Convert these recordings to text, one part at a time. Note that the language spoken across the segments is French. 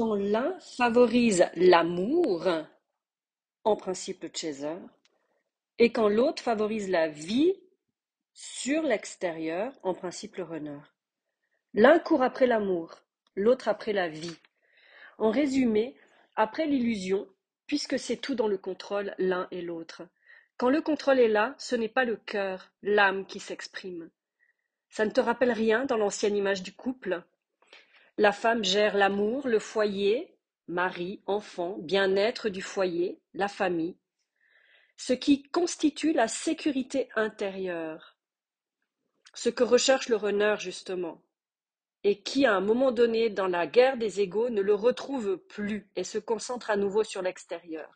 quand l'un favorise l'amour, en principe le chaser, et quand l'autre favorise la vie sur l'extérieur, en principe le runner. L'un court après l'amour, l'autre après la vie. En résumé, après l'illusion, puisque c'est tout dans le contrôle l'un et l'autre. Quand le contrôle est là, ce n'est pas le cœur, l'âme qui s'exprime. Ça ne te rappelle rien dans l'ancienne image du couple? La femme gère l'amour, le foyer, mari, enfant, bien-être du foyer, la famille, ce qui constitue la sécurité intérieure, ce que recherche le runner justement, et qui à un moment donné dans la guerre des égaux ne le retrouve plus et se concentre à nouveau sur l'extérieur.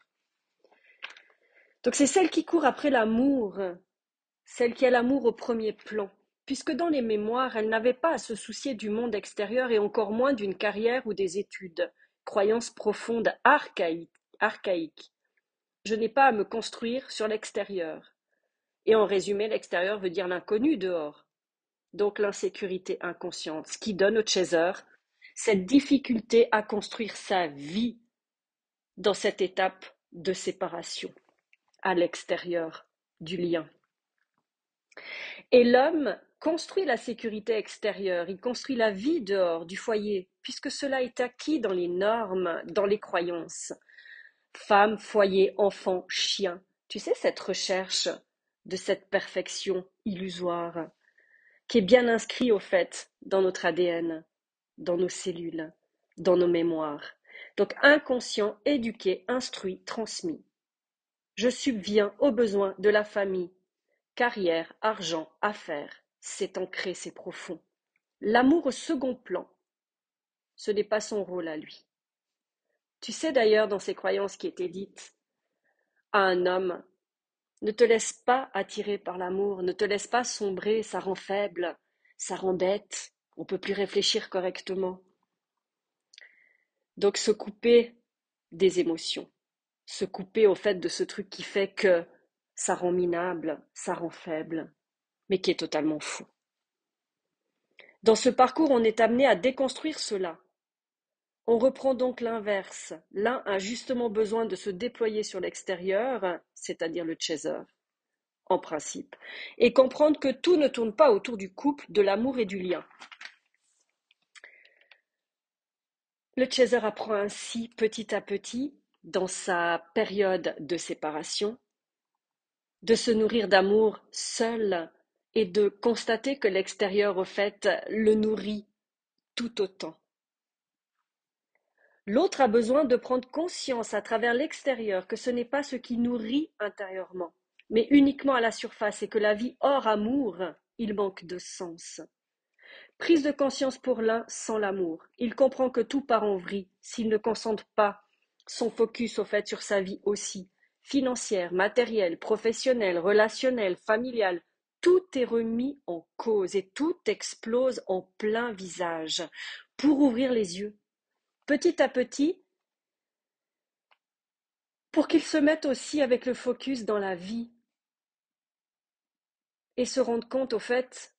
Donc c'est celle qui court après l'amour, celle qui a l'amour au premier plan, puisque dans les mémoires, elle n'avait pas à se soucier du monde extérieur et encore moins d'une carrière ou des études, croyances profondes archaïques. Je n'ai pas à me construire sur l'extérieur. Et en résumé, l'extérieur veut dire l'inconnu dehors. Donc l'insécurité inconsciente, ce qui donne au chaser cette difficulté à construire sa vie dans cette étape de séparation à l'extérieur du lien. Et l'homme construit la sécurité extérieure, il construit la vie dehors du foyer, puisque cela est acquis dans les normes, dans les croyances. Femme, foyer, enfant, chien. Tu sais, cette recherche de cette perfection illusoire, qui est bien inscrite au fait dans notre ADN, dans nos cellules, dans nos mémoires. Donc inconscient, éduqué, instruit, transmis. Je subviens aux besoins de la famille. Carrière, argent, affaires c'est ancré, c'est profond. L'amour au second plan, ce n'est pas son rôle à lui. Tu sais d'ailleurs dans ces croyances qui étaient dites à un homme, ne te laisse pas attirer par l'amour, ne te laisse pas sombrer, ça rend faible, ça rend bête, on peut plus réfléchir correctement. Donc se couper des émotions, se couper au fait de ce truc qui fait que ça rend minable, ça rend faible, mais qui est totalement fou. Dans ce parcours, on est amené à déconstruire cela. On reprend donc l'inverse. L'un a justement besoin de se déployer sur l'extérieur, c'est-à-dire le chaser, en principe, et comprendre que tout ne tourne pas autour du couple, de l'amour et du lien. Le chaser apprend ainsi petit à petit, dans sa période de séparation, de se nourrir d'amour seul et de constater que l'extérieur, au fait, le nourrit tout autant. L'autre a besoin de prendre conscience à travers l'extérieur que ce n'est pas ce qui nourrit intérieurement, mais uniquement à la surface et que la vie hors amour, il manque de sens. Prise de conscience pour l'un sans l'amour. Il comprend que tout part en vrille s'il ne concentre pas son focus au fait sur sa vie aussi, financière, matérielle, professionnelle, relationnelle, familiale, tout est remis en cause et tout explose en plein visage pour ouvrir les yeux. Petit à petit, pour qu'ils se mettent aussi avec le focus dans la vie et se rendent compte au fait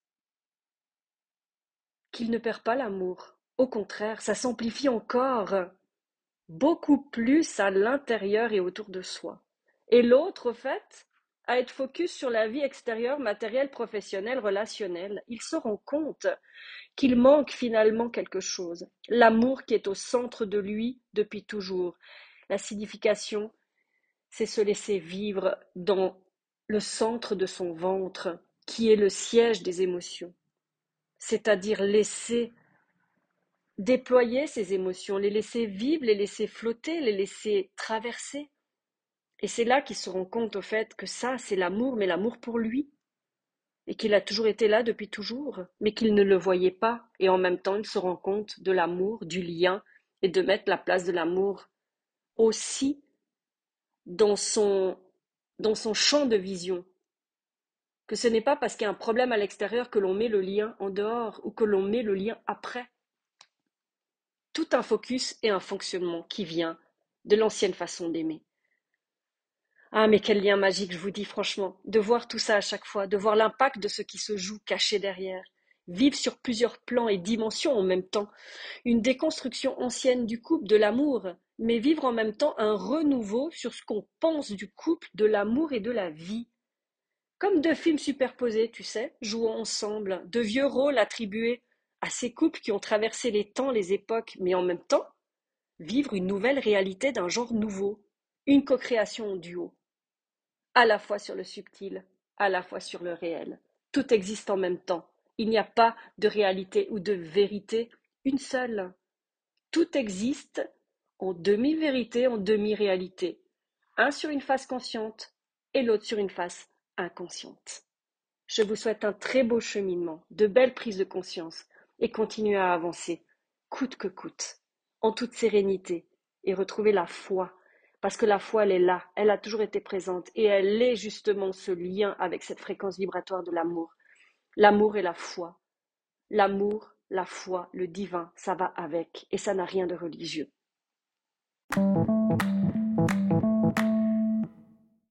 qu'ils ne perdent pas l'amour. Au contraire, ça s'amplifie encore beaucoup plus à l'intérieur et autour de soi. Et l'autre, au fait, à être focus sur la vie extérieure, matérielle, professionnelle, relationnelle. Il se rend compte qu'il manque finalement quelque chose. L'amour qui est au centre de lui depuis toujours. La signification, c'est se laisser vivre dans le centre de son ventre, qui est le siège des émotions. C'est-à-dire laisser déployer ses émotions, les laisser vivre, les laisser flotter, les laisser traverser. Et c'est là qu'il se rend compte au fait que ça, c'est l'amour, mais l'amour pour lui. Et qu'il a toujours été là depuis toujours, mais qu'il ne le voyait pas. Et en même temps, il se rend compte de l'amour, du lien, et de mettre la place de l'amour aussi dans son, dans son champ de vision. Que ce n'est pas parce qu'il y a un problème à l'extérieur que l'on met le lien en dehors ou que l'on met le lien après. Tout un focus et un fonctionnement qui vient de l'ancienne façon d'aimer. Ah, mais quel lien magique, je vous dis franchement, de voir tout ça à chaque fois, de voir l'impact de ce qui se joue caché derrière, vivre sur plusieurs plans et dimensions en même temps, une déconstruction ancienne du couple, de l'amour, mais vivre en même temps un renouveau sur ce qu'on pense du couple, de l'amour et de la vie. Comme deux films superposés, tu sais, jouant ensemble, de vieux rôles attribués à ces couples qui ont traversé les temps, les époques, mais en même temps, vivre une nouvelle réalité d'un genre nouveau, une co-création en duo, à la fois sur le subtil, à la fois sur le réel. Tout existe en même temps. Il n'y a pas de réalité ou de vérité, une seule. Tout existe en demi-vérité, en demi-réalité. Un sur une face consciente et l'autre sur une face inconsciente. Je vous souhaite un très beau cheminement, de belles prises de conscience et continuez à avancer, coûte que coûte, en toute sérénité et retrouver la foi. Parce que la foi, elle est là, elle a toujours été présente et elle est justement ce lien avec cette fréquence vibratoire de l'amour. L'amour et la foi. L'amour, la foi, le divin, ça va avec et ça n'a rien de religieux.